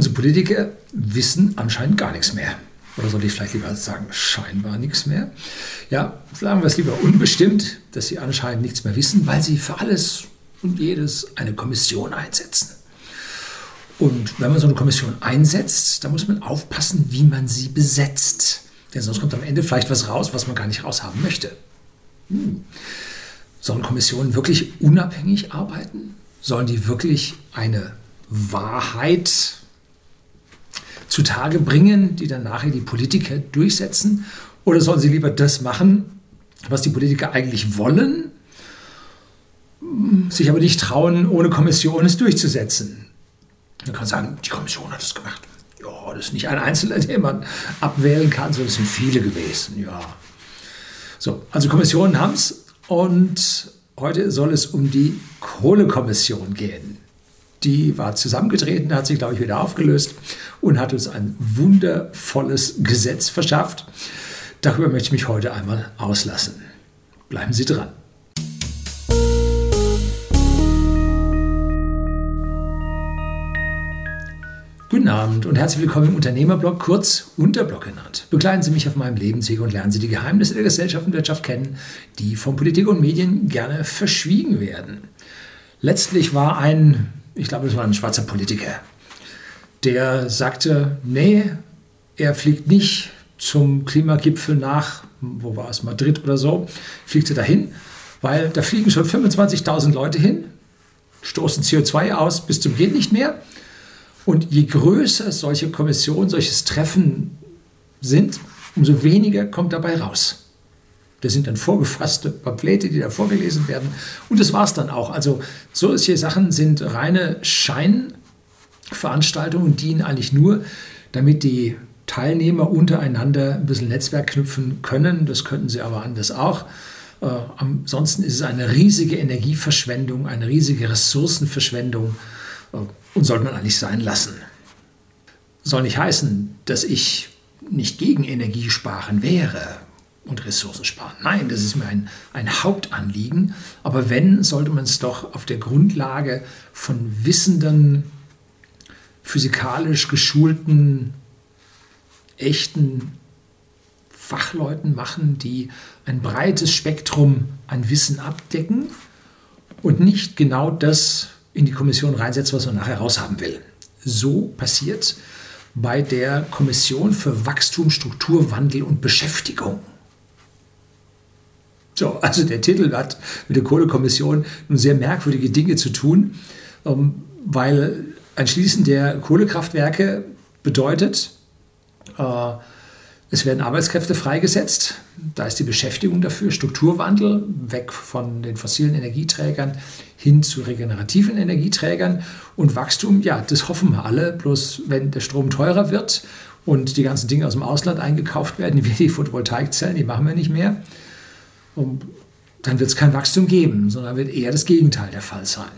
Unsere Politiker wissen anscheinend gar nichts mehr. Oder soll ich vielleicht lieber sagen, scheinbar nichts mehr? Ja, sagen wir es lieber unbestimmt, dass sie anscheinend nichts mehr wissen, weil sie für alles und jedes eine Kommission einsetzen. Und wenn man so eine Kommission einsetzt, dann muss man aufpassen, wie man sie besetzt. Denn sonst kommt am Ende vielleicht was raus, was man gar nicht raushaben möchte. Hm. Sollen Kommissionen wirklich unabhängig arbeiten? Sollen die wirklich eine Wahrheit zutage bringen, die dann nachher die Politiker durchsetzen? Oder sollen sie lieber das machen, was die Politiker eigentlich wollen, sich aber nicht trauen, ohne Kommission es durchzusetzen? Man kann sagen, die Kommission hat es gemacht. Ja, das ist nicht ein Einzelner, den man abwählen kann, sondern es sind viele gewesen. Ja. So, also Kommissionen haben es und heute soll es um die Kohlekommission gehen. Die war zusammengetreten, hat sich, glaube ich, wieder aufgelöst und hat uns ein wundervolles Gesetz verschafft. Darüber möchte ich mich heute einmal auslassen. Bleiben Sie dran. Guten Abend und herzlich willkommen im Unternehmerblog, kurz Unterblog genannt. Begleiten Sie mich auf meinem Lebensweg und lernen Sie die Geheimnisse der Gesellschaft und Wirtschaft kennen, die von Politik und Medien gerne verschwiegen werden. Letztlich war ein, ich glaube, es war ein schwarzer Politiker, der sagte, nee, er fliegt nicht zum Klimagipfel nach, wo war es, Madrid oder so, fliegt er dahin, weil da fliegen schon 25.000 Leute hin, stoßen CO2 aus bis zum geht nicht mehr und je größer solche Kommissionen, solches Treffen sind, umso weniger kommt dabei raus. Das sind dann vorgefasste Pamphlete, die da vorgelesen werden. Und das war es dann auch. Also solche Sachen sind reine Scheinveranstaltungen dienen eigentlich nur, damit die Teilnehmer untereinander ein bisschen Netzwerk knüpfen können. Das könnten sie aber anders auch. Äh, ansonsten ist es eine riesige Energieverschwendung, eine riesige Ressourcenverschwendung und sollte man eigentlich sein lassen. Soll nicht heißen, dass ich nicht gegen Energiesparen wäre und Ressourcen sparen. Nein, das ist mir ein, ein Hauptanliegen. Aber wenn, sollte man es doch auf der Grundlage von wissenden, physikalisch geschulten, echten Fachleuten machen, die ein breites Spektrum an Wissen abdecken und nicht genau das in die Kommission reinsetzt, was man nachher raushaben will. So passiert bei der Kommission für Wachstum, Strukturwandel und Beschäftigung. So, also der Titel hat mit der Kohlekommission nun sehr merkwürdige Dinge zu tun, ähm, weil ein Schließen der Kohlekraftwerke bedeutet, äh, es werden Arbeitskräfte freigesetzt. Da ist die Beschäftigung dafür, Strukturwandel, weg von den fossilen Energieträgern hin zu regenerativen Energieträgern. Und Wachstum, ja, das hoffen wir alle. Bloß wenn der Strom teurer wird und die ganzen Dinge aus dem Ausland eingekauft werden, wie die Photovoltaikzellen, die machen wir nicht mehr, und dann wird es kein Wachstum geben, sondern wird eher das Gegenteil der Fall sein.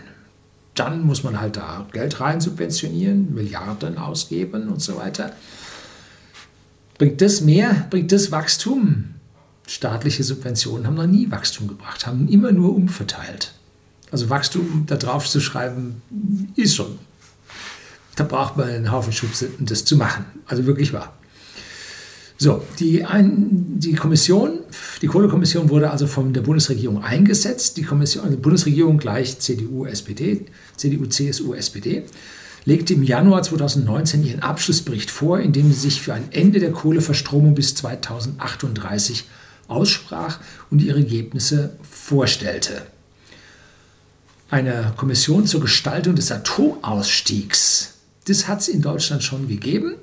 Dann muss man halt da Geld rein subventionieren, Milliarden ausgeben und so weiter. Bringt das mehr? Bringt das Wachstum? Staatliche Subventionen haben noch nie Wachstum gebracht, haben immer nur umverteilt. Also Wachstum da drauf zu schreiben, ist schon. Da braucht man einen Haufen Schubs, das zu machen. Also wirklich wahr. So, die, ein, die Kommission, die Kohlekommission wurde also von der Bundesregierung eingesetzt. Die Kommission, die Bundesregierung gleich CDU, SPD, CDU, CSU, SPD legte im Januar 2019 ihren Abschlussbericht vor, in dem sie sich für ein Ende der Kohleverstromung bis 2038 aussprach und ihre Ergebnisse vorstellte. Eine Kommission zur Gestaltung des Atomausstiegs, das hat es in Deutschland schon gegeben,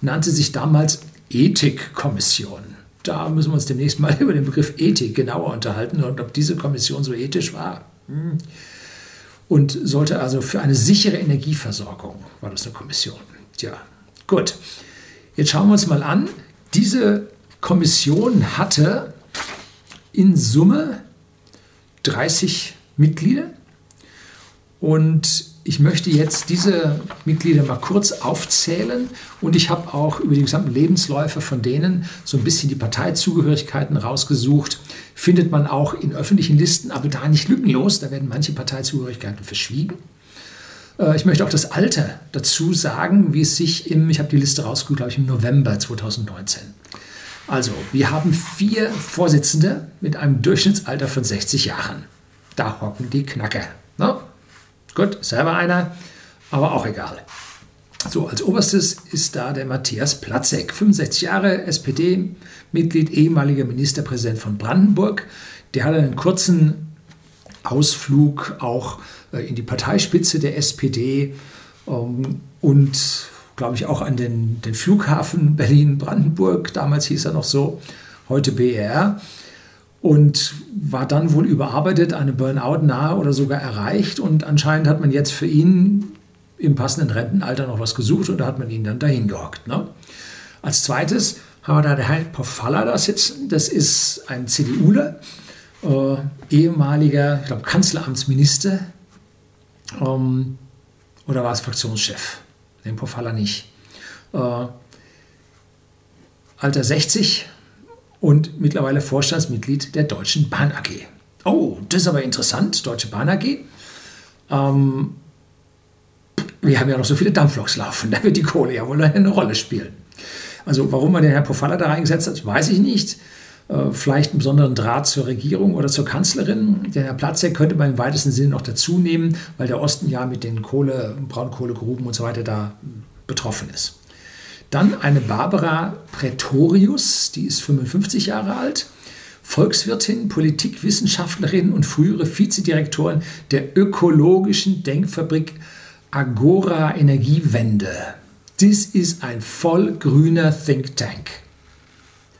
nannte sich damals Ethikkommission. Da müssen wir uns demnächst mal über den Begriff Ethik genauer unterhalten und ob diese Kommission so ethisch war. Hm und sollte also für eine sichere Energieversorgung, war das eine Kommission. Tja, gut. Jetzt schauen wir uns mal an. Diese Kommission hatte in Summe 30 Mitglieder und ich möchte jetzt diese Mitglieder mal kurz aufzählen und ich habe auch über die gesamten Lebensläufe von denen so ein bisschen die Parteizugehörigkeiten rausgesucht. Findet man auch in öffentlichen Listen, aber da nicht lückenlos, da werden manche Parteizugehörigkeiten verschwiegen. Äh, ich möchte auch das Alter dazu sagen, wie es sich im, ich habe die Liste rausgeholt, glaube ich, im November 2019. Also, wir haben vier Vorsitzende mit einem Durchschnittsalter von 60 Jahren. Da hocken die Knacker. Ne? Gut, selber einer, aber auch egal. So, als oberstes ist da der Matthias Platzek, 65 Jahre, SPD-Mitglied, ehemaliger Ministerpräsident von Brandenburg. Der hat einen kurzen Ausflug auch äh, in die Parteispitze der SPD ähm, und, glaube ich, auch an den, den Flughafen Berlin-Brandenburg. Damals hieß er noch so, heute BER und war dann wohl überarbeitet, eine Burnout nahe oder sogar erreicht. Und anscheinend hat man jetzt für ihn im passenden Rentenalter noch was gesucht und da hat man ihn dann dahin gehockt. Ne? Als zweites haben wir da der Herr Pofalla da sitzen. Das ist ein CDUler, äh, ehemaliger, ich glaube, Kanzleramtsminister ähm, oder war es Fraktionschef? Den Pofalla nicht. Äh, Alter 60, und mittlerweile Vorstandsmitglied der Deutschen Bahn AG. Oh, das ist aber interessant, Deutsche Bahn AG. Ähm, wir haben ja noch so viele Dampfloks laufen, da wird die Kohle ja wohl eine Rolle spielen. Also warum man den Herrn Pofalla da reingesetzt hat, weiß ich nicht. Äh, vielleicht einen besonderen Draht zur Regierung oder zur Kanzlerin. Den Herr Platzek könnte man im weitesten Sinne noch dazu nehmen, weil der Osten ja mit den Kohle, Braunkohlegruben und so weiter da betroffen ist. Dann eine Barbara Pretorius, die ist 55 Jahre alt, Volkswirtin, Politikwissenschaftlerin und frühere Vizedirektorin der ökologischen Denkfabrik Agora Energiewende. Das ist ein vollgrüner Think Tank.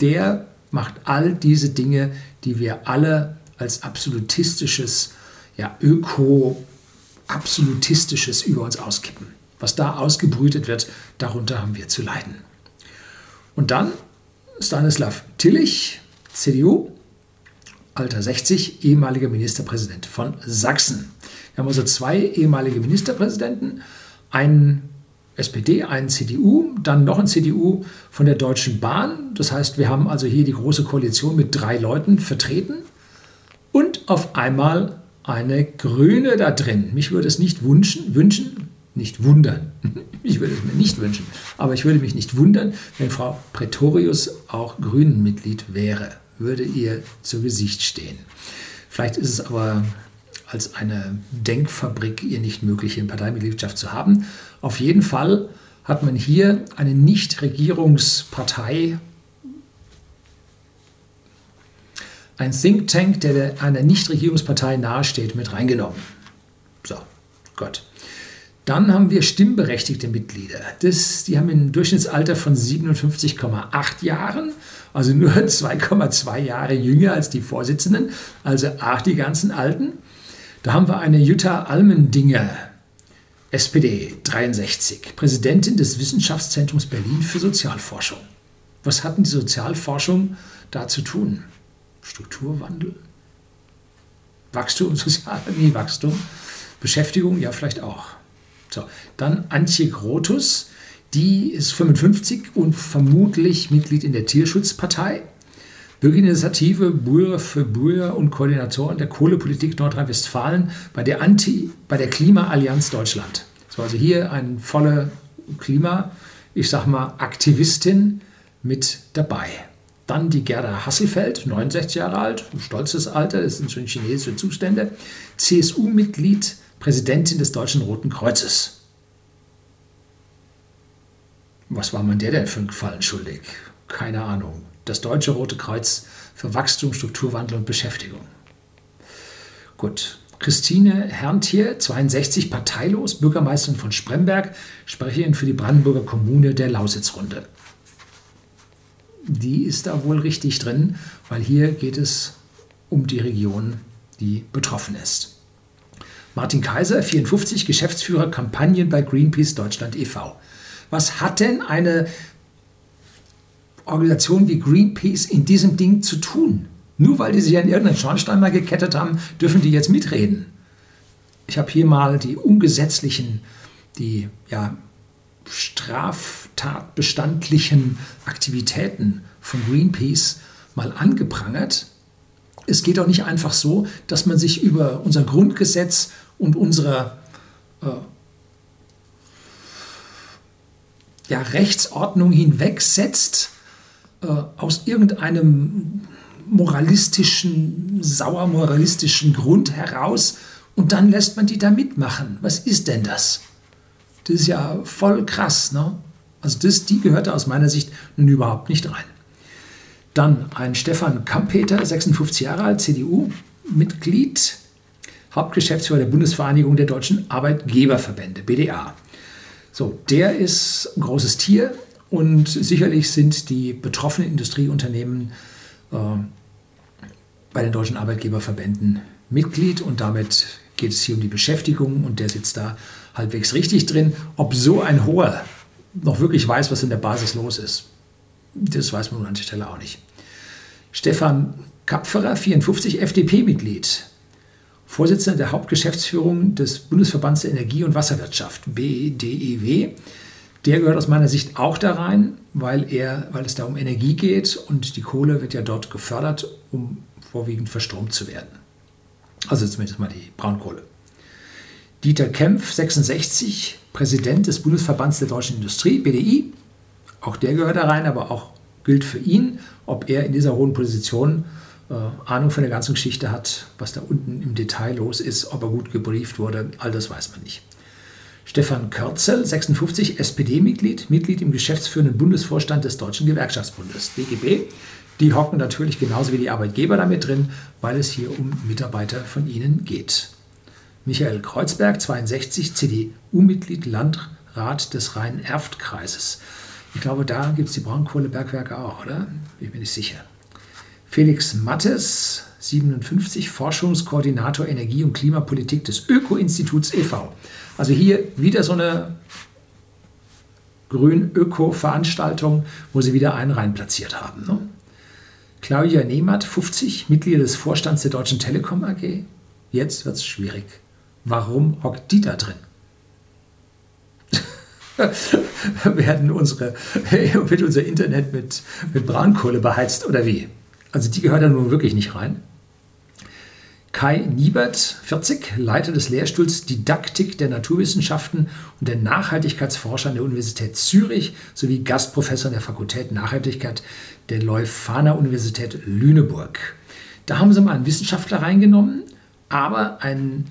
Der macht all diese Dinge, die wir alle als absolutistisches, ja, öko-absolutistisches über uns auskippen. Was da ausgebrütet wird, darunter haben wir zu leiden. Und dann Stanislav Tillich, CDU, Alter 60, ehemaliger Ministerpräsident von Sachsen. Wir haben also zwei ehemalige Ministerpräsidenten, einen SPD, einen CDU, dann noch ein CDU von der Deutschen Bahn. Das heißt, wir haben also hier die große Koalition mit drei Leuten vertreten und auf einmal eine Grüne da drin. Mich würde es nicht wünschen, wünschen nicht wundern. Ich würde es mir nicht wünschen, aber ich würde mich nicht wundern, wenn Frau Pretorius auch Grünen-Mitglied wäre, würde ihr zu Gesicht stehen. Vielleicht ist es aber als eine Denkfabrik ihr nicht möglich, eine Parteimitgliedschaft zu haben. Auf jeden Fall hat man hier eine Nichtregierungspartei, ein Think Tank, der einer Nichtregierungspartei nahesteht, mit reingenommen. So, Gott. Dann haben wir stimmberechtigte Mitglieder. Das, die haben ein Durchschnittsalter von 57,8 Jahren, also nur 2,2 Jahre jünger als die Vorsitzenden, also auch die ganzen Alten. Da haben wir eine Jutta Almendinger, SPD 63, Präsidentin des Wissenschaftszentrums Berlin für Sozialforschung. Was hat denn die Sozialforschung da zu tun? Strukturwandel? Wachstum, sozial, Wachstum. Beschäftigung, ja, vielleicht auch. So, dann Antje Grotus, die ist 55 und vermutlich Mitglied in der Tierschutzpartei. Bürgerinitiative Bürger für Bürger und Koordinatorin der Kohlepolitik Nordrhein-Westfalen bei der Anti, bei der Klimaallianz Deutschland. So, also hier eine volle Klima, ich sag mal, Aktivistin mit dabei. Dann die Gerda Hasselfeld, 69 Jahre alt, ein stolzes Alter, das sind schon chinesische Zustände, CSU-Mitglied Präsidentin des Deutschen Roten Kreuzes. Was war man der denn für einen Gefallen schuldig? Keine Ahnung. Das Deutsche Rote Kreuz für Wachstum, Strukturwandel und Beschäftigung. Gut. Christine Herrntier, 62, parteilos, Bürgermeisterin von Spremberg, Sprecherin für die Brandenburger Kommune der Lausitzrunde. Die ist da wohl richtig drin, weil hier geht es um die Region, die betroffen ist. Martin Kaiser, 54, Geschäftsführer Kampagnen bei Greenpeace Deutschland e.V. Was hat denn eine Organisation wie Greenpeace in diesem Ding zu tun? Nur weil die sich an irgendeinen Schornstein mal gekettet haben, dürfen die jetzt mitreden. Ich habe hier mal die ungesetzlichen, die ja, straftatbestandlichen Aktivitäten von Greenpeace mal angeprangert es geht auch nicht einfach so, dass man sich über unser Grundgesetz und unsere äh, ja, Rechtsordnung hinwegsetzt äh, aus irgendeinem moralistischen, sauer moralistischen Grund heraus und dann lässt man die da mitmachen. Was ist denn das? Das ist ja voll krass, ne? Also das, die gehörte aus meiner Sicht nun überhaupt nicht rein. Dann ein Stefan Kampeter, 56 Jahre alt, CDU-Mitglied, Hauptgeschäftsführer der Bundesvereinigung der deutschen Arbeitgeberverbände, BDA. So, der ist ein großes Tier und sicherlich sind die betroffenen Industrieunternehmen äh, bei den deutschen Arbeitgeberverbänden Mitglied und damit geht es hier um die Beschäftigung und der sitzt da halbwegs richtig drin. Ob so ein hoher noch wirklich weiß, was in der Basis los ist, das weiß man an der Stelle auch nicht. Stefan Kapferer, 54, FDP-Mitglied, Vorsitzender der Hauptgeschäftsführung des Bundesverbands der Energie- und Wasserwirtschaft, BDEW. Der gehört aus meiner Sicht auch da rein, weil, er, weil es da um Energie geht und die Kohle wird ja dort gefördert, um vorwiegend verstromt zu werden. Also zumindest mal die Braunkohle. Dieter Kempf, 66, Präsident des Bundesverbands der deutschen Industrie, BDI. Auch der gehört da rein, aber auch gilt für ihn, ob er in dieser hohen Position äh, Ahnung von der ganzen Geschichte hat, was da unten im Detail los ist, ob er gut gebrieft wurde, all das weiß man nicht. Stefan Körzel, 56, SPD-Mitglied, Mitglied im geschäftsführenden Bundesvorstand des Deutschen Gewerkschaftsbundes, DGB. Die hocken natürlich genauso wie die Arbeitgeber damit drin, weil es hier um Mitarbeiter von ihnen geht. Michael Kreuzberg, 62, CDU-Mitglied, Landrat des Rhein-Erft-Kreises. Ich glaube, da gibt es die Braunkohlebergwerke auch, oder? Bin mir nicht sicher. Felix Mattes, 57, Forschungskoordinator Energie- und Klimapolitik des Öko-Instituts e.V. Also hier wieder so eine Grün-Öko-Veranstaltung, wo sie wieder einen rein platziert haben. Ne? Claudia Nehmert, 50, Mitglied des Vorstands der Deutschen Telekom AG. Jetzt wird es schwierig. Warum hockt die da drin? Werden unsere, wird unser Internet mit, mit Braunkohle beheizt oder wie? Also die gehört da nun wirklich nicht rein. Kai Niebert, 40, Leiter des Lehrstuhls Didaktik der Naturwissenschaften und der Nachhaltigkeitsforscher an der Universität Zürich sowie Gastprofessor der Fakultät Nachhaltigkeit der Leuphana Universität Lüneburg. Da haben sie mal einen Wissenschaftler reingenommen, aber ein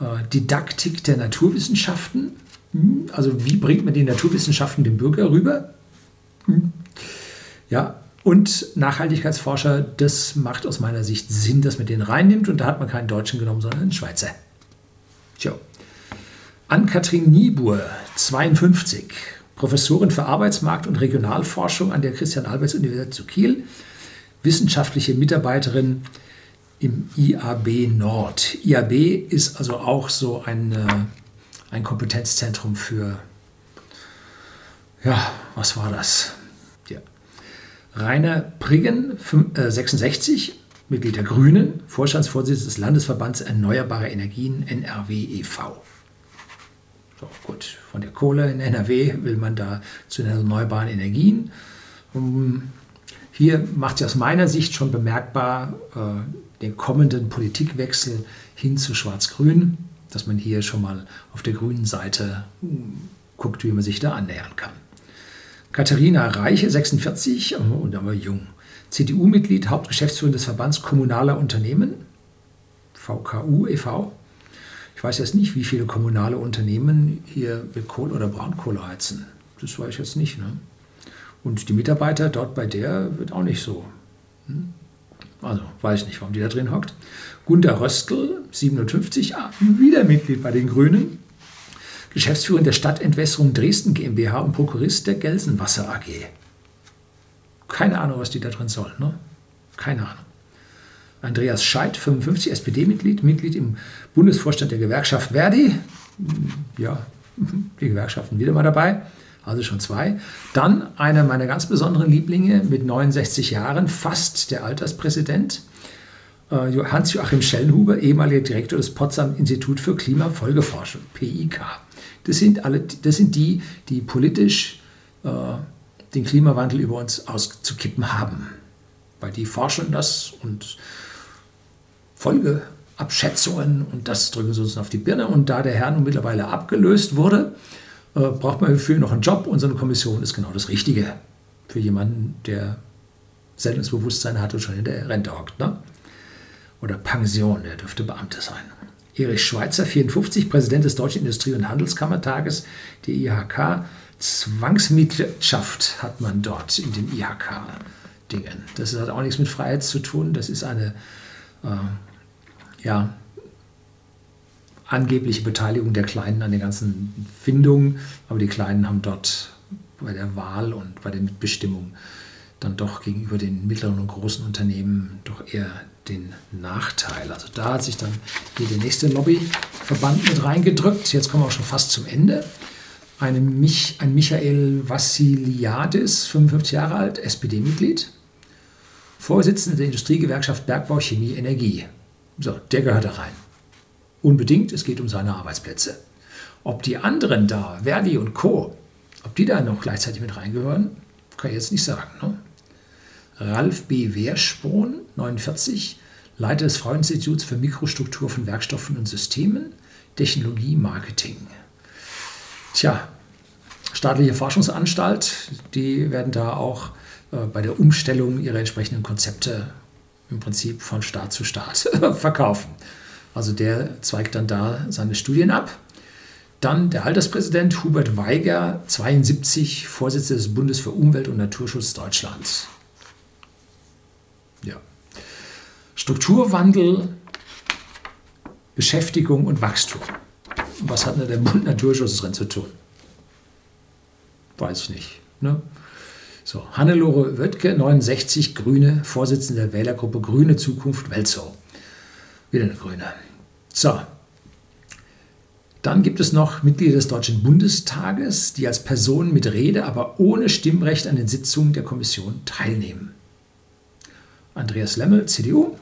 äh, Didaktik der Naturwissenschaften. Also wie bringt man die Naturwissenschaften dem Bürger rüber? Hm. Ja, und Nachhaltigkeitsforscher, das macht aus meiner Sicht Sinn, dass man den reinnimmt. Und da hat man keinen Deutschen genommen, sondern einen Schweizer. Tja. Ann-Kathrin Niebuhr, 52, Professorin für Arbeitsmarkt- und Regionalforschung an der Christian-Albers-Universität zu Kiel, wissenschaftliche Mitarbeiterin im IAB Nord. IAB ist also auch so ein, äh, ein Kompetenzzentrum für, ja, was war das? Rainer Priggen, 66, äh, Mitglied der Grünen, Vorstandsvorsitzender des Landesverbands Erneuerbare Energien NRW e.V. So, gut, von der Kohle in NRW will man da zu den erneuerbaren Energien. Hier macht sich aus meiner Sicht schon bemerkbar äh, den kommenden Politikwechsel hin zu Schwarz-Grün, dass man hier schon mal auf der grünen Seite um, guckt, wie man sich da annähern kann. Katharina Reiche, 46, und da war jung. CDU-Mitglied, Hauptgeschäftsführer des Verbands Kommunaler Unternehmen, VKU e.V. Ich weiß jetzt nicht, wie viele kommunale Unternehmen hier mit Kohle oder Braunkohle heizen. Das weiß ich jetzt nicht. Ne? Und die Mitarbeiter dort bei der wird auch nicht so. Hm? Also weiß ich nicht, warum die da drin hockt. Gunda Röstl, 57, ah, wieder Mitglied bei den Grünen. Geschäftsführer der Stadtentwässerung Dresden GmbH und Prokurist der Gelsenwasser AG. Keine Ahnung, was die da drin sollen. Ne? Keine Ahnung. Andreas Scheidt, 55, SPD-Mitglied, Mitglied im Bundesvorstand der Gewerkschaft Verdi. Ja, die Gewerkschaften wieder mal dabei, also schon zwei. Dann einer meiner ganz besonderen Lieblinge mit 69 Jahren, fast der Alterspräsident, äh, Hans-Joachim Schellenhuber, ehemaliger Direktor des Potsdam Institut für Klimafolgeforschung, PIK. Das sind, alle, das sind die, die politisch äh, den Klimawandel über uns auszukippen haben. Weil die forschen das und Folgeabschätzungen und das drücken sie uns auf die Birne. Und da der Herr nun mittlerweile abgelöst wurde, äh, braucht man dafür noch einen Job und so eine Kommission ist genau das Richtige für jemanden, der Sendungsbewusstsein hat und schon in der Rente hockt. Ne? Oder Pension, der dürfte Beamter sein. Erich Schweitzer, 54, Präsident des Deutschen Industrie- und Handelskammertages, die IHK. Zwangsmitgliedschaft hat man dort in den IHK-Dingen. Das hat auch nichts mit Freiheit zu tun. Das ist eine äh, ja, angebliche Beteiligung der Kleinen an den ganzen Findungen. Aber die Kleinen haben dort bei der Wahl und bei der Mitbestimmung dann doch gegenüber den mittleren und großen Unternehmen doch eher den Nachteil. Also da hat sich dann hier der nächste Lobbyverband mit reingedrückt. Jetzt kommen wir auch schon fast zum Ende. Eine Mich, ein Michael Vassiliadis, 55 Jahre alt, SPD-Mitglied, Vorsitzender der Industriegewerkschaft Bergbau, Chemie, Energie. So, der gehört da rein. Unbedingt, es geht um seine Arbeitsplätze. Ob die anderen da, Verdi und Co., ob die da noch gleichzeitig mit reingehören, kann ich jetzt nicht sagen. Ne? Ralf B. Wehrsporn, 49, Leiter des Fraueninstituts für Mikrostruktur von Werkstoffen und Systemen, Technologie, Marketing. Tja, staatliche Forschungsanstalt, die werden da auch äh, bei der Umstellung ihrer entsprechenden Konzepte im Prinzip von Staat zu Staat verkaufen. Also der zweigt dann da seine Studien ab. Dann der Alterspräsident Hubert Weiger, 72, Vorsitzender des Bundes für Umwelt und Naturschutz Deutschlands. Ja. Strukturwandel, Beschäftigung und Wachstum. Was hat denn der Bund Naturschutz drin zu tun? Weiß ich nicht. Ne? So, Hannelore Wöttke, 69, Grüne, Vorsitzende der Wählergruppe Grüne Zukunft Welzow. Wieder eine Grüne. So. Dann gibt es noch Mitglieder des Deutschen Bundestages, die als Personen mit Rede, aber ohne Stimmrecht an den Sitzungen der Kommission teilnehmen. Andreas Lemmel, CDU,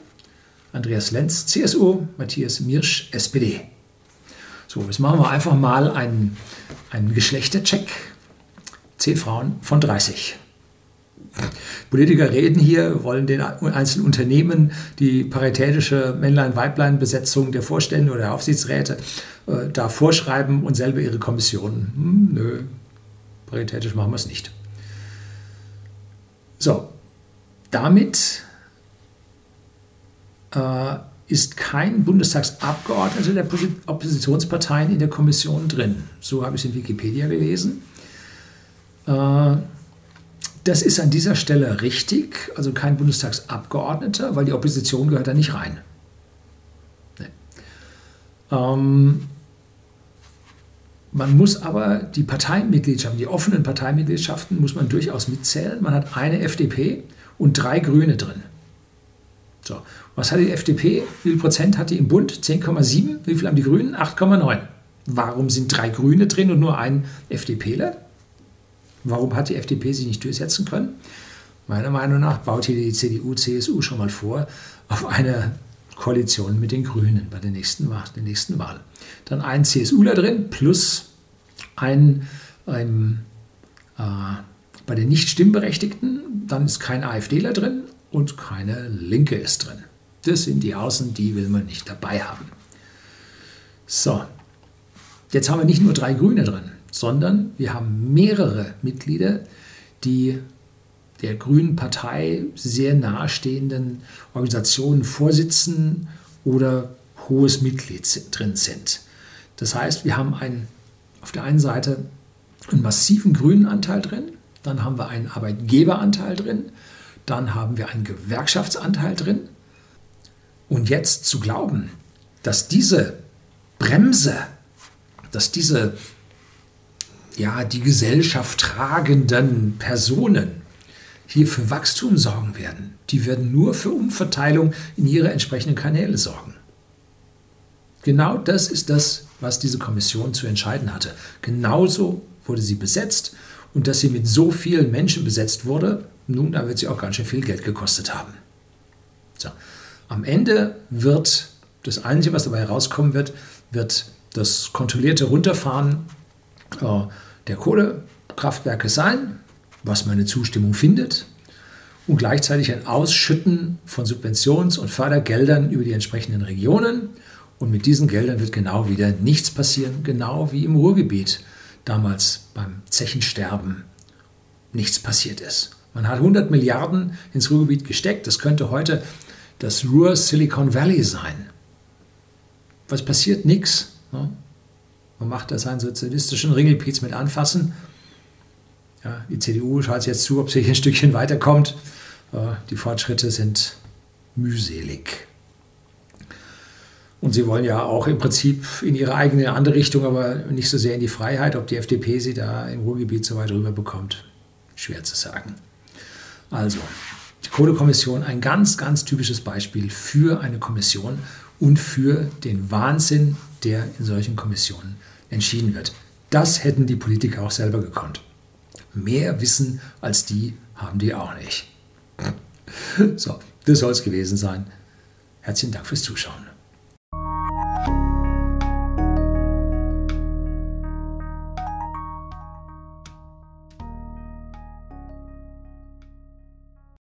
Andreas Lenz, CSU, Matthias Mirsch, SPD. So, jetzt machen wir einfach mal einen, einen Geschlechtercheck. Zehn Frauen von 30. Politiker reden hier, wollen den einzelnen Unternehmen die paritätische Männlein-Weiblein-Besetzung der Vorstände oder der Aufsichtsräte äh, da vorschreiben und selber ihre Kommissionen. Hm, nö, paritätisch machen wir es nicht. So, damit äh, ist kein Bundestagsabgeordneter der Oppositionsparteien in der Kommission drin. So habe ich es in Wikipedia gelesen. Äh, das ist an dieser Stelle richtig, also kein Bundestagsabgeordneter, weil die Opposition gehört da nicht rein. Nee. Ähm, man muss aber die Parteimitgliedschaften, die offenen Parteimitgliedschaften, muss man durchaus mitzählen. Man hat eine FDP und drei Grüne drin. So. Was hat die FDP? Wie viel Prozent hat die im Bund? 10,7. Wie viel haben die Grünen? 8,9. Warum sind drei Grüne drin und nur ein FDPler? Warum hat die FDP sich nicht durchsetzen können? Meiner Meinung nach baut hier die CDU, CSU schon mal vor auf eine Koalition mit den Grünen bei der nächsten, der nächsten Wahl. Dann ein CSUler drin plus ein, ein äh, bei den nicht Stimmberechtigten, dann ist kein AfDler drin und keine Linke ist drin. Das sind die Außen, die will man nicht dabei haben. So, jetzt haben wir nicht nur drei Grüne drin sondern wir haben mehrere Mitglieder, die der Grünen Partei sehr nahestehenden Organisationen vorsitzen oder hohes Mitglied drin sind. Das heißt, wir haben einen, auf der einen Seite einen massiven grünen Anteil drin, dann haben wir einen Arbeitgeberanteil drin, dann haben wir einen Gewerkschaftsanteil drin. Und jetzt zu glauben, dass diese Bremse, dass diese ja, die Gesellschaft tragenden Personen hier für Wachstum sorgen werden. Die werden nur für Umverteilung in ihre entsprechenden Kanäle sorgen. Genau das ist das, was diese Kommission zu entscheiden hatte. Genauso wurde sie besetzt und dass sie mit so vielen Menschen besetzt wurde, nun, da wird sie auch ganz schön viel Geld gekostet haben. So. Am Ende wird das Einzige, was dabei herauskommen wird, wird das kontrollierte Runterfahren äh, der Kohlekraftwerke sein, was meine Zustimmung findet, und gleichzeitig ein Ausschütten von Subventions- und Fördergeldern über die entsprechenden Regionen. Und mit diesen Geldern wird genau wieder nichts passieren, genau wie im Ruhrgebiet. damals beim Zechensterben nichts passiert ist. Man hat 100 Milliarden ins Ruhrgebiet gesteckt. Das könnte heute das Ruhr Silicon Valley sein. Was passiert? Nichts. Ne? Man macht da seinen sozialistischen Ringelpiez mit anfassen. Ja, die CDU schaut jetzt zu, ob sie hier ein Stückchen weiterkommt. Die Fortschritte sind mühselig. Und sie wollen ja auch im Prinzip in ihre eigene andere Richtung, aber nicht so sehr in die Freiheit. Ob die FDP sie da im Ruhrgebiet so weit rüber bekommt, schwer zu sagen. Also, die Kohlekommission, ein ganz, ganz typisches Beispiel für eine Kommission und für den Wahnsinn, der in solchen Kommissionen entschieden wird. Das hätten die Politiker auch selber gekonnt. Mehr Wissen als die haben die auch nicht. So, das soll es gewesen sein. Herzlichen Dank fürs Zuschauen.